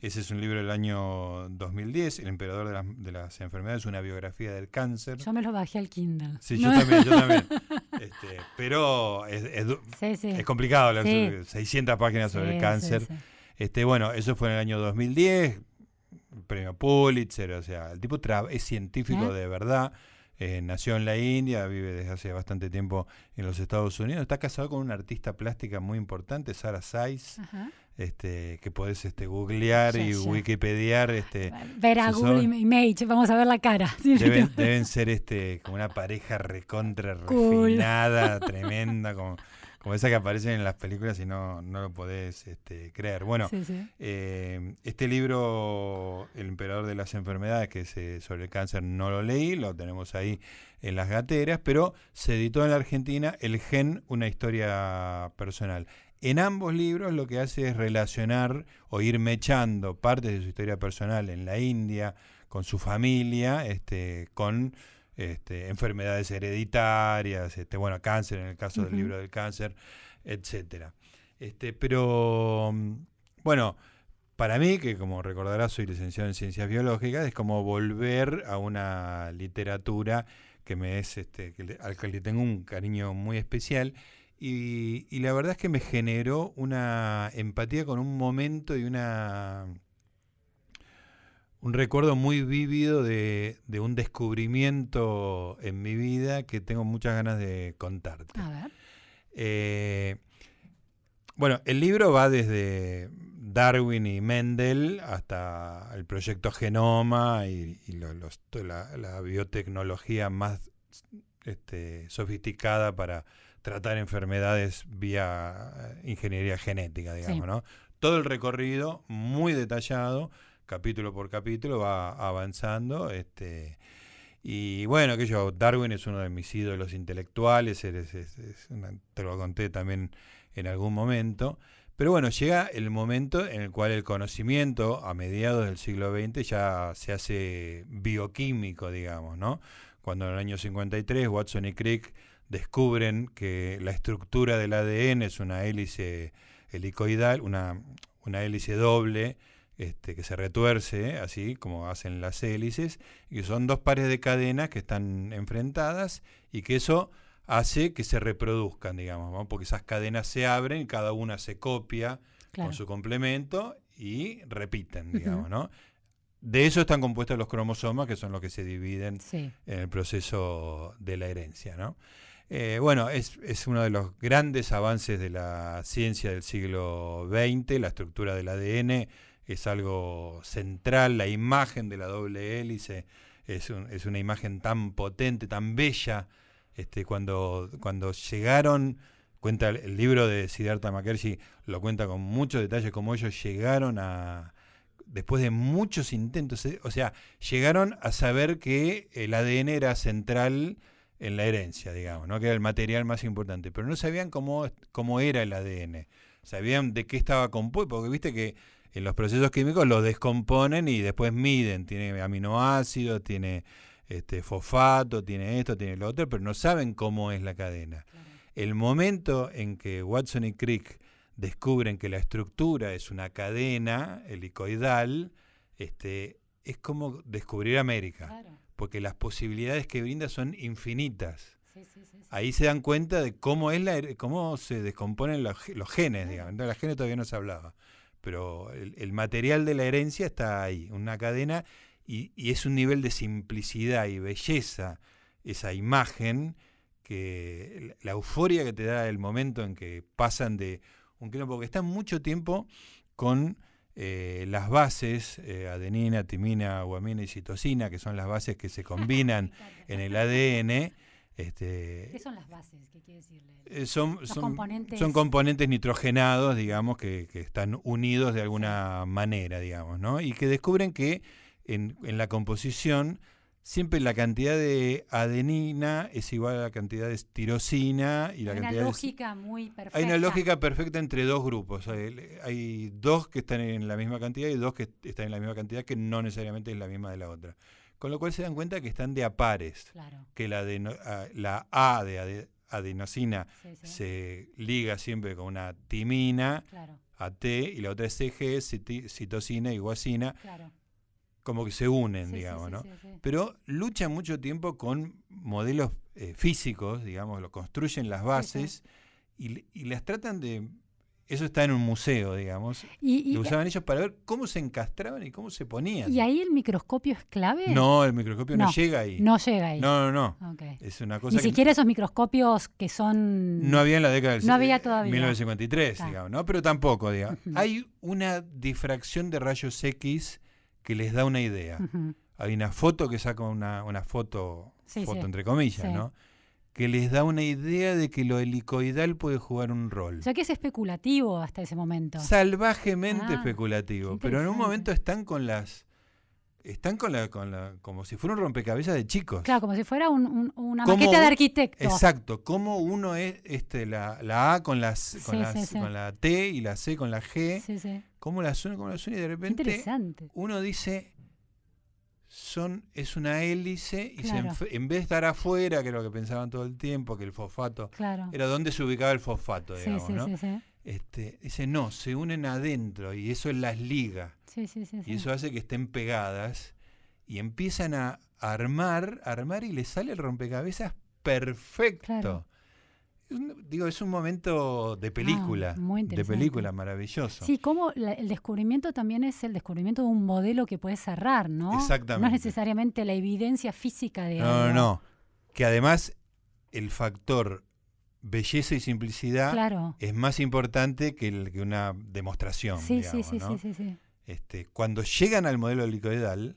ese es un libro del año 2010, El emperador de, las enfermedades, una biografía del cáncer. Yo me lo bajé al Kindle. Sí, yo también, yo también. Este, pero es, es, complicado leer 600 páginas sobre el cáncer. Este, bueno, eso fue en el año 2010, premio Pulitzer, o sea, el tipo es científico ¿Eh? de verdad. Eh, nació en la India, vive desde hace bastante tiempo en los Estados Unidos. Está casado con una artista plástica muy importante, Sara Saiz. Ajá este, que podés este, googlear y wikipediar. Este, ver a Google Image, vamos a ver la cara. Deben, ser este, como una pareja recontra refinada, tremenda, como, como esa que aparece en las películas y no, no lo podés este, creer. Bueno, eh, este libro, El emperador de las enfermedades, que es eh, sobre el cáncer, no lo leí, lo tenemos ahí en las gateras, pero se editó en la Argentina El Gen, una historia personal. En ambos libros lo que hace es relacionar o ir mechando partes de su historia personal en la India, con su familia, este, con este, enfermedades hereditarias, este, bueno, cáncer en el caso del libro del cáncer, etcétera. Este, pero bueno, para mí, que como recordarás soy licenciado en ciencias biológicas, es como volver a una literatura que me es, este, al que le tengo un cariño muy especial y, la verdad es que me generó una empatía con un momento y una, un recuerdo muy vívido de, de, un descubrimiento en mi vida que tengo muchas ganas de contarte. A ver. Eh, bueno, el libro va desde Darwin y Mendel hasta el proyecto Genoma y, la, biotecnología más este, sofisticada para tratar enfermedades vía eh, ingeniería genética, digamos, ¿no? Todo el recorrido muy detallado, capítulo por capítulo, va avanzando. Este, y bueno, que yo, Darwin es uno de mis ídolos intelectuales, te lo conté también en algún momento. Pero bueno, llega el momento en el cual el conocimiento a mediados del siglo XX ya se hace bioquímico, digamos, ¿no? Cuando en el año 53 Watson y Crick descubren que la estructura del ADN es una hélice helicoidal, una, una hélice doble, este, que se retuerce, así como hacen las hélices, y que son dos pares de cadenas que están enfrentadas y que eso hace que se reproduzcan, digamos, porque esas cadenas se abren, cada una se copia con su complemento y repiten, digamos, ¿no? De eso están compuestos los cromosomas, que son los que se dividen en el proceso de la herencia, ¿no? Eh, bueno, es, es, uno de los grandes avances de la ciencia del siglo XX, la estructura del ADN es algo central, la imagen de la doble hélice es, es una imagen tan potente, tan bella, este, cuando, cuando llegaron, cuenta el, libro de Siddhartha Makershi, lo cuenta con mucho detalle, cómo ellos llegaron a, después de muchos intentos, eh, o sea, llegaron a saber que el ADN era central en la herencia, digamos, ¿no? que era el material más importante, pero no sabían cómo, cómo era el ADN, sabían de qué estaba compuesto, porque viste que en los procesos químicos lo descomponen y después miden, tiene aminoácidos, tiene este, fosfato, tiene esto, tiene lo otro, pero no saben cómo es la cadena. El momento en que Watson y Crick descubren que la estructura es una cadena helicoidal, este, es como descubrir América, porque las posibilidades que brinda son infinitas. Ahí se dan cuenta de cómo es la, cómo se descomponen los, genes, digamos. Entonces, la genes todavía no se hablaba, pero el material de la herencia está ahí, una cadena y, es un nivel de simplicidad y belleza esa imagen que la euforia que te da el momento en que pasan de un kilómetro, porque están mucho tiempo con eh, las bases, eh, adenina, timina, guamina y citosina, que son las bases que se combinan en el ADN. Este, ¿Qué son las bases? ¿Qué quiere decirle? Eh, son, componentes... son, componentes nitrogenados, digamos, que, que, están unidos de alguna manera, digamos, ¿no? Y que descubren que en, en, la composición, siempre la cantidad de adenina es igual a la cantidad de tirosina y la hay cantidad una lógica muy perfecta. Hay una lógica perfecta entre dos grupos. Hay, dos que están en la misma cantidad y dos que están en la misma cantidad que no necesariamente es la misma de la otra. Con lo cual se dan cuenta que están de a pares. Que la, la A de adenosina se liga siempre con una timina, a T, y la otra es CG, citosina y guasina. Claro como que se unen, digamos, ¿no? Pero luchan mucho tiempo con modelos eh, físicos, digamos, lo construyen las bases y, las tratan de... Eso está en un museo, digamos. Y, lo usaban ellos para ver cómo se encastraban y cómo se ponían. ¿Y ahí el microscopio es clave? No, el microscopio no, llega ahí. No llega ahí. No, no, no. Es una cosa Ni siquiera esos microscopios que son... No había en la década del no había todavía. 1953, digamos, ¿no? Pero tampoco, digamos. Hay una difracción de rayos X que les da una idea. Hay una foto que saca una, una foto, foto entre comillas, ¿no? Que les da una idea de que lo helicoidal puede jugar un rol. O sea que es especulativo hasta ese momento. Salvajemente ah, especulativo. Pero en un momento están con las están con la, con la, como si fuera un rompecabezas de chicos. Claro, como si fuera una maqueta de arquitecto. Exacto, como uno es este, la, la A con, las, con, las, con la T y la C con la G, cómo las une, cómo las une y de repente uno dice, son, es una hélice y en vez de estar afuera, que es lo que pensaban todo el tiempo, que el fosfato, era donde se ubicaba el fosfato, digamos, ¿no? Este, dice, no, se unen adentro y eso es las ligas. y eso hace que estén pegadas y empiezan a armar, armar y les sale el rompecabezas perfecto. digo, es un momento de película, Ah, muy de película maravilloso. Sí, como la- el descubrimiento también es el descubrimiento de un modelo que puede cerrar, ¿no? No Exactamente. es necesariamente la evidencia física de No, no, no. Que además el factor belleza y simplicidad Claro. es más importante que, el- que una demostración. Sí, digamos, sí, sí, ¿no? sí, sí, sí. Este, cuando llegan al modelo helicoidal,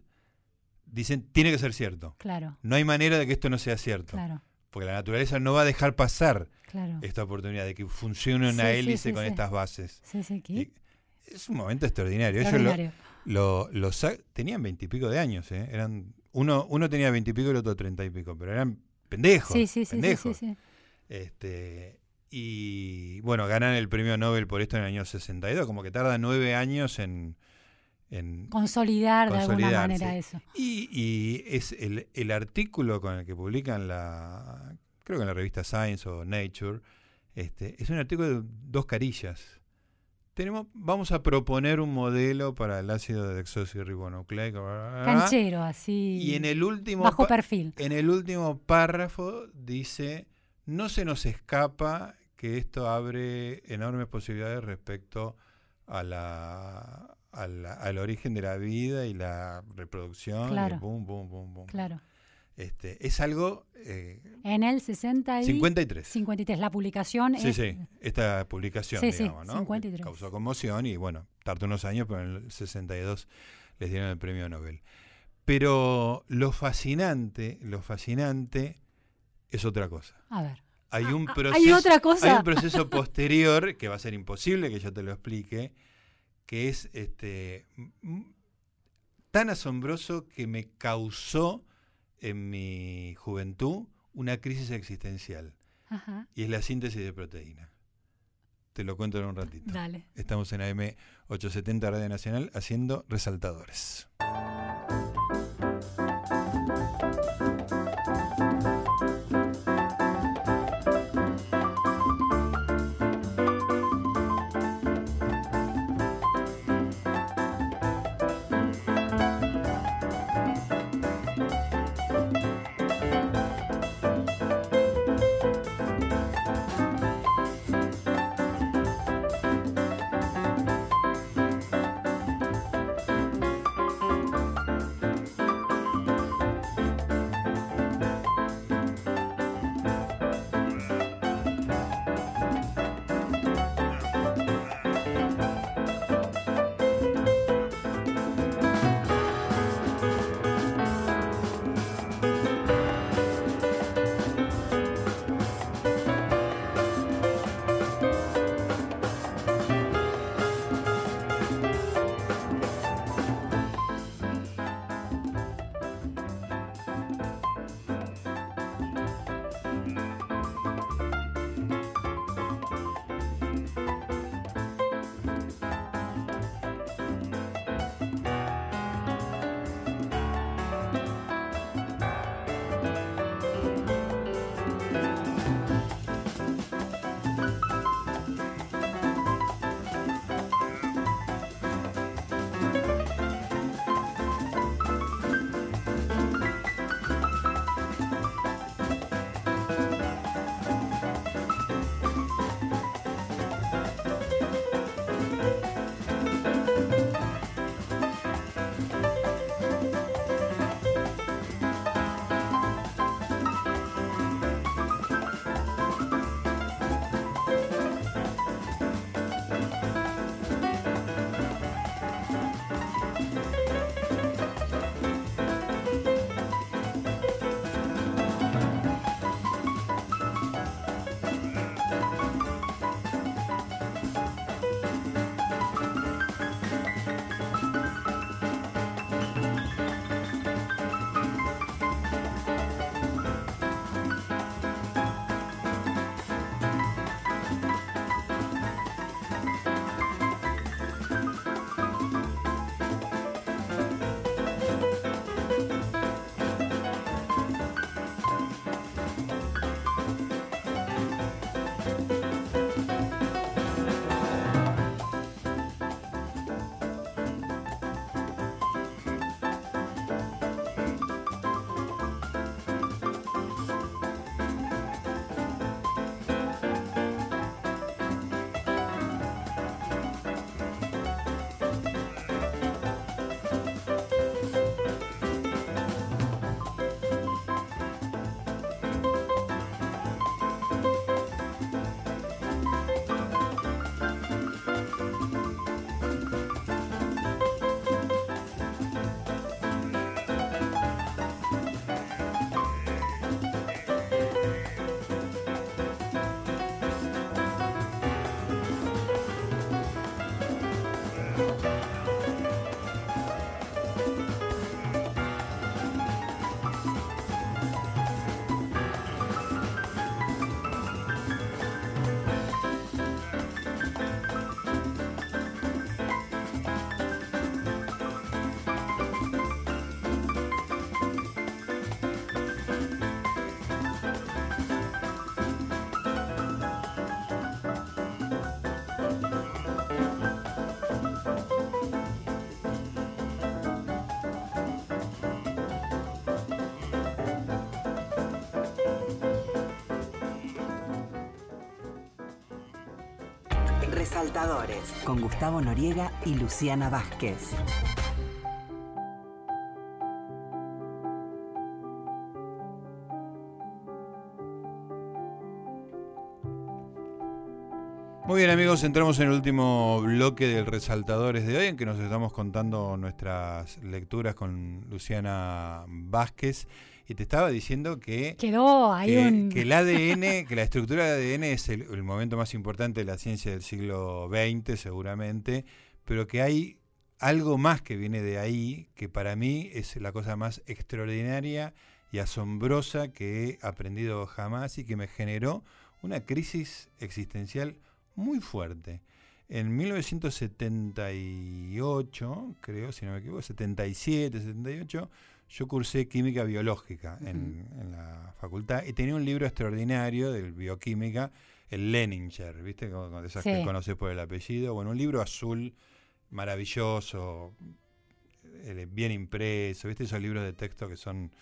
dicen, tiene que ser cierto. Claro, No hay manera de que esto no sea cierto. claro, Porque la naturaleza no va a dejar pasar claro. esta oportunidad de que funcione una Sí, hélice sí, con estas bases. Sí, sí, ¿qué? Y es un momento extraordinario. Ellos lo- lo, tenían veintipico de años, ¿eh? Eran, uno, uno tenía veintipico y el otro treinta y pico, pero eran pendejos. Sí, sí, sí, sí, sí, pendejos. sí. Este, y bueno, ganan el premio Nobel por esto en el año 62, como que tarda nueve años en... en Consolidar de alguna manera eso. y, y es el, el artículo con el que publican la, creo que en la revista Science o Nature, este, es un artículo de dos carillas. Tenemos, vamos a proponer un modelo para el ácido desoxirribonucleico. Canchero, así. Y en el último bajo perfil. en el último párrafo dice, no se nos escapa que esto abre enormes posibilidades respecto a la, a la- al origen de la vida y la reproducción. y Claro. boom, boom, boom, boom. Claro. Este, es algo... eh, En el 60 y 53. 53. La publicación Sí, es. sí, esta publicación, Sí, sí, digamos, ¿no? Que 53. Causó conmoción y bueno, tardó unos años, pero en el 62 les dieron el premio Nobel. Pero lo fascinante, lo fascinante es otra cosa. A ver. Hay un Ah, proceso, ¿hay otra cosa? hay un proceso posterior que va a ser imposible que yo te lo explique, que es este tan asombroso que me causó en mi juventud una crisis existencial Ajá. y es la síntesis de proteína. Te lo cuento en un ratito. Dale. Estamos en AM 870 Radio Nacional haciendo resaltadores. Resaltadores, con Gustavo Noriega y Luciana Vázquez. Amigos, entramos en el último bloque del Resaltadores de hoy en que nos estamos contando nuestras lecturas con Luciana Vázquez. Y te estaba diciendo que, Quedó ahí que, un... que el ADN, que la estructura de ADN es el, el momento más importante de la ciencia del siglo XX seguramente, pero que hay algo más que viene de ahí que para mí es la cosa más extraordinaria y asombrosa que he aprendido jamás y que me generó una crisis existencial muy fuerte. En 1978, creo, si no me equivoco, 77, 78, yo cursé química biológica en, en la facultad y tenía un libro extraordinario de bioquímica, el Leninger, ¿viste? De esas que conoces por el apellido. Bueno, un libro azul maravilloso, eh, bien impreso, ¿viste? Esos libros de texto que son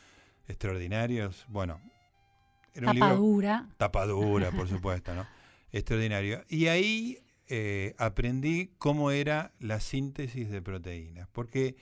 extraordinarios. Bueno, era un libro tapadura. tapadura, por supuesto, ¿no? Extraordinario. Y ahí eh, aprendí cómo era la síntesis de proteínas. Porque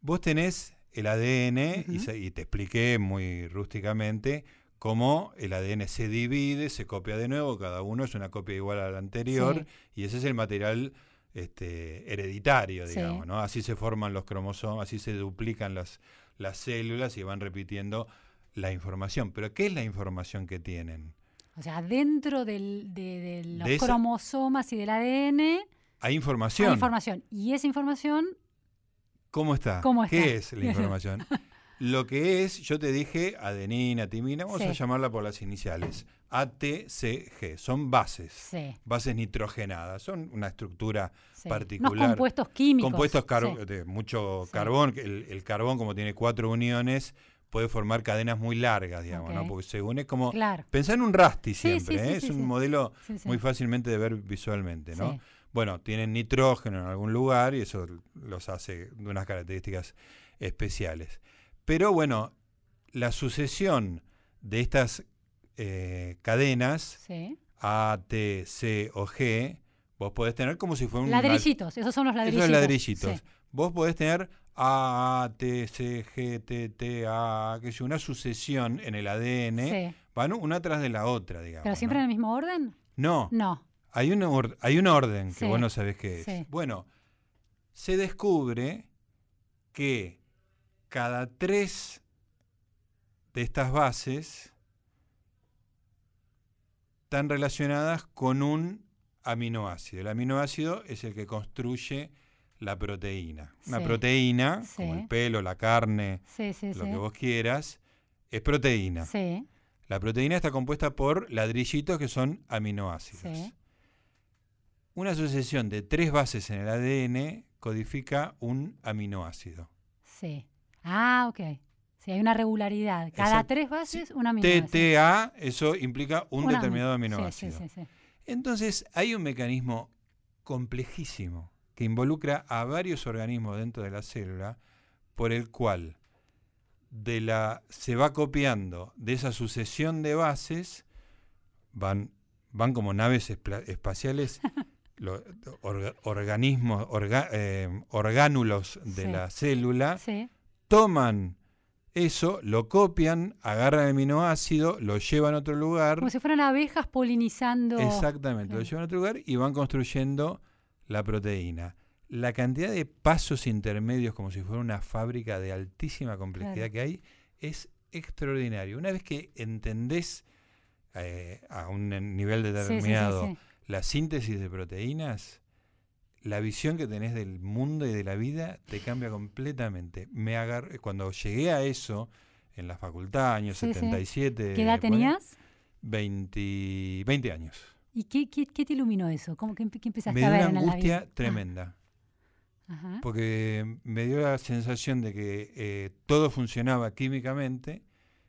vos tenés el ADN y, Ujú. se- y te expliqué muy rústicamente cómo el ADN se divide, se copia de nuevo, cada uno es una copia igual a la anterior, Sí. y ese es el material este, hereditario, Sí. digamos, ¿no? Así se forman los cromosomas, así se duplican las, las células y van repitiendo la información. Pero ¿qué es la información que tienen? O sea, dentro del- de, de los De esa- cromosomas y del ADN Hay información. hay información. Y esa información, ¿Cómo está? ¿Cómo ¿Qué está? es la información? Lo que es, yo te dije, adenina, timina, vamos a llamarla por las iniciales. ATCG, son bases, sí, bases nitrogenadas, son una estructura sí. particular. Unos compuestos químicos. compuestos de mucho carbón, el, el carbón como tiene cuatro uniones puede formar cadenas muy largas, digamos, ¿no? Porque se une como... Claro. Pensá en un rasti sí, siempre, sí, ¿eh? sí, es un modelo muy fácilmente de ver visualmente, ¿no? Bueno, tienen nitrógeno en algún lugar y eso los hace de unas características especiales. Pero bueno, la sucesión de estas eh, cadenas. A, T, C o G, vos podés tener como si fuera un... Ladrillitos, esos son los ladrillitos. Esos ladrillitos. Vos podés tener A, A, T, C, G, T, T, A, que es una sucesión en el ADN, Sí. van una tras de la otra, digamos. ¿Pero siempre ¿no? en el mismo orden? No, No. hay un, or- hay un orden que Sí, vos no sabés qué es. sí. Bueno, se descubre que cada tres de estas bases están relacionadas con un aminoácido. El aminoácido es el que construye la proteína. Una Sí, proteína, como el pelo, la carne, Sí, lo que vos quieras, es proteína. Sí, La proteína está compuesta por ladrillitos que son aminoácidos. Una sucesión de tres bases en el ADN codifica un aminoácido. sí. Ah, ok. Sí, hay una regularidad. Cada Exacto. tres bases, una aminoácido. TTA, eso implica un determinado ami- aminoácido. Sí, sí, sí, sí. Entonces, hay un mecanismo complejísimo que involucra a varios organismos dentro de la célula por el cual de la, se va copiando de esa sucesión de bases, van, van como naves espaciales, lo- orga- organismos, orga- eh, orgánulos de Sí. la célula, Sí, toman eso, lo copian, agarran el aminoácido, lo llevan a otro lugar. como si fueran abejas polinizando. Exactamente, lo llevan a otro lugar y van construyendo la proteína. La cantidad de pasos intermedios, como si fuera una fábrica de altísima complejidad Claro. que hay, es extraordinario. Una vez que entendés eh, a un nivel Sí, sí, sí, determinado sí. la síntesis de proteínas, la visión que tenés del mundo y de la vida te cambia completamente. Me agar- Cuando llegué a eso en la facultad, años Sí, sí. 77, ¿Qué edad tenías? 20, 20 años. ¿Y qué, qué, qué te iluminó eso? ¿Cómo que, qué empezaste Me a dio ver una en la angustia vida? tremenda, Ah, ajá. porque me dio la sensación de que eh, todo funcionaba químicamente,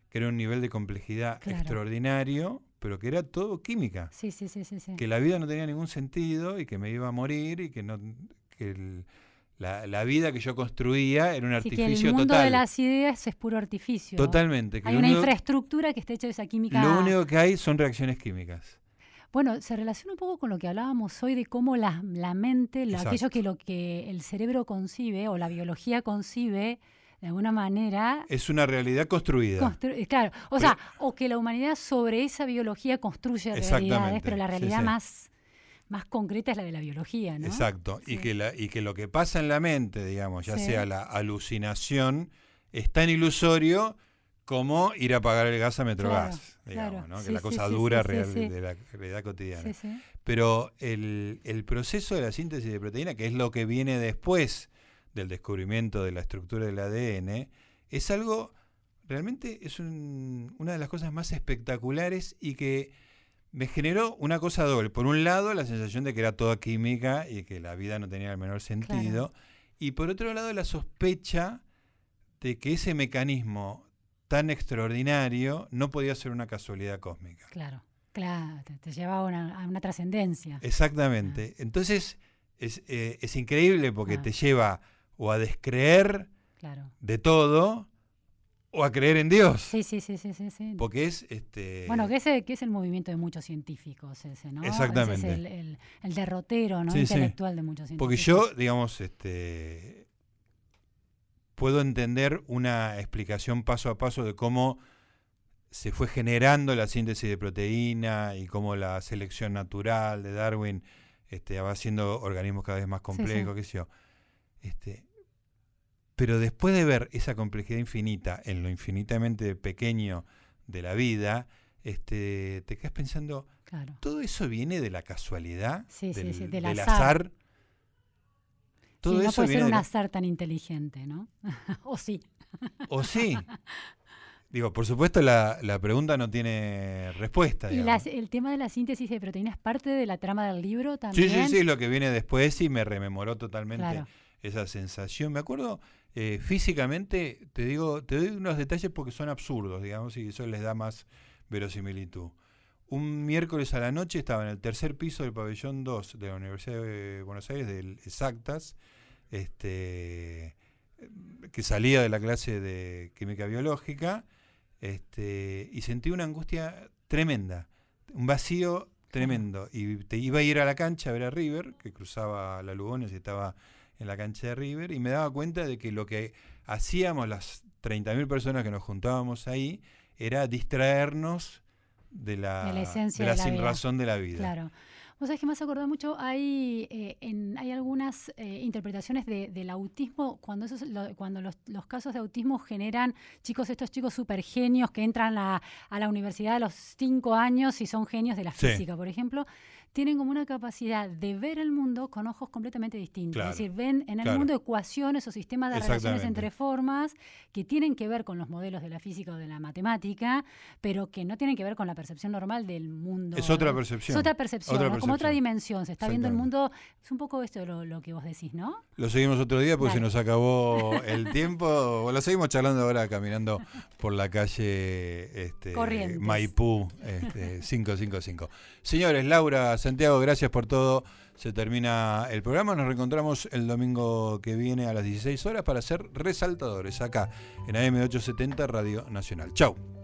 que era un nivel de complejidad Claro. extraordinario, pero que era todo química, Sí, sí, sí, sí. sí. que la vida no tenía ningún sentido y que me iba a morir y que no que el- la, la vida que yo construía era un Así que el artificio mundo total. de las ideas es puro artificio. Totalmente. que Hay una único- infraestructura que está hecha de esa química. Lo único que hay son reacciones químicas. Bueno, se relaciona un poco con lo que hablábamos hoy de cómo la, la mente, lo- aquello que lo que el cerebro concibe o la biología concibe, de alguna manera, Es una realidad construida. constru- eh, claro, o sea, o que la humanidad sobre esa biología construye realidades, pero la realidad sí. más, más concreta es la de la biología, ¿no? Exacto. Y, que la, y que lo que pasa en la mente, digamos, ya sea la alucinación, es tan ilusorio como ir a pagar el gas a Metrogas, Claro, digamos, claro. ¿no? que Sí, es la cosa sí, dura sí, real de la realidad cotidiana. Pero el, el proceso de la síntesis de proteína, que es lo que viene después del descubrimiento de la estructura del ADN, es algo, realmente es un- una de las cosas más espectaculares y que me generó una cosa doble. Por un lado, la sensación de que era toda química y que la vida no tenía el menor sentido. Y por otro lado, la sospecha de que ese mecanismo tan extraordinario no podía ser una casualidad cósmica. Claro, claro, te, te lleva a una, a una trascendencia. Exactamente. Entonces, es, eh, es increíble porque Ah. te lleva o a descreer Claro. de todo o a creer en Dios. Sí, sí, sí, sí, sí. sí. Porque es este Bueno, que ese que es el movimiento de muchos científicos ese, ¿no? Exactamente. Ese es el, el- el derrotero, ¿no? Sí, sí. Intelectual de muchos científicos. porque yo, digamos, este puedo entender una explicación paso a paso de cómo se fue generando la síntesis de proteína y cómo la selección natural de Darwin este, va haciendo organismos cada vez más sí. complejos, qué sé yo. Este, pero después de ver esa complejidad infinita en lo infinitamente pequeño de la vida, este, te quedas pensando, Claro. ¿todo eso viene de la casualidad? Sí, sí, del, sí, del del azar. azar. Todo sí, no eso puede ser un la- azar tan inteligente, ¿no? o sí. ¿O sí? Digo, por supuesto la, la pregunta no tiene respuesta. Y las- el tema de la síntesis de proteínas es parte de la trama del libro Sí, también. sí, sí, lo que viene después y me rememoró totalmente Claro. esa sensación. Me acuerdo eh, físicamente, te digo, te doy unos detalles porque son absurdos, digamos, y eso les da más verosimilitud. Un miércoles a la noche estaba en el tercer piso del pabellón 2 de la Universidad de Buenos Aires, del Exactas, este, que salía de la clase de química biológica, este, y sentí una angustia tremenda, un vacío tremendo. Y te iba a ir a la cancha a ver a River, que cruzaba la Lugones y estaba en la cancha de River, y me daba cuenta de que lo que hacíamos las 30.000 personas que nos juntábamos ahí era distraernos de la, De la esencia de la de la sin vida. razón de la vida. Claro. Vos sabés que me has acordado mucho, hay, eh, en, hay algunas eh, interpretaciones de- del autismo, cuando, esos, lo- cuando los, los casos de autismo generan chicos, estos chicos super genios que entran a, a la universidad a los cinco años y son genios de la Sí. física, por ejemplo, tienen como una capacidad de ver el mundo con ojos completamente distintos. Claro, Es decir, ven en el claro. mundo ecuaciones o sistemas de relaciones entre formas que tienen que ver con los modelos de la física o de la matemática, pero que no tienen que ver con la percepción normal del mundo. Es otra percepción. Es otra percepción, Otra ¿no? como otra percepción. dimensión. Se está viendo el mundo. Es un poco esto lo, lo que vos decís, ¿no? Lo seguimos otro día porque se nos acabó el tiempo. O lo seguimos charlando ahora caminando por la calle este. Maipú este, 555. Señores, Laura, Santiago, gracias por todo. Se termina el programa. Nos reencontramos el domingo que viene a las 16 horas para ser resaltadores acá en AM870 Radio Nacional. Chau.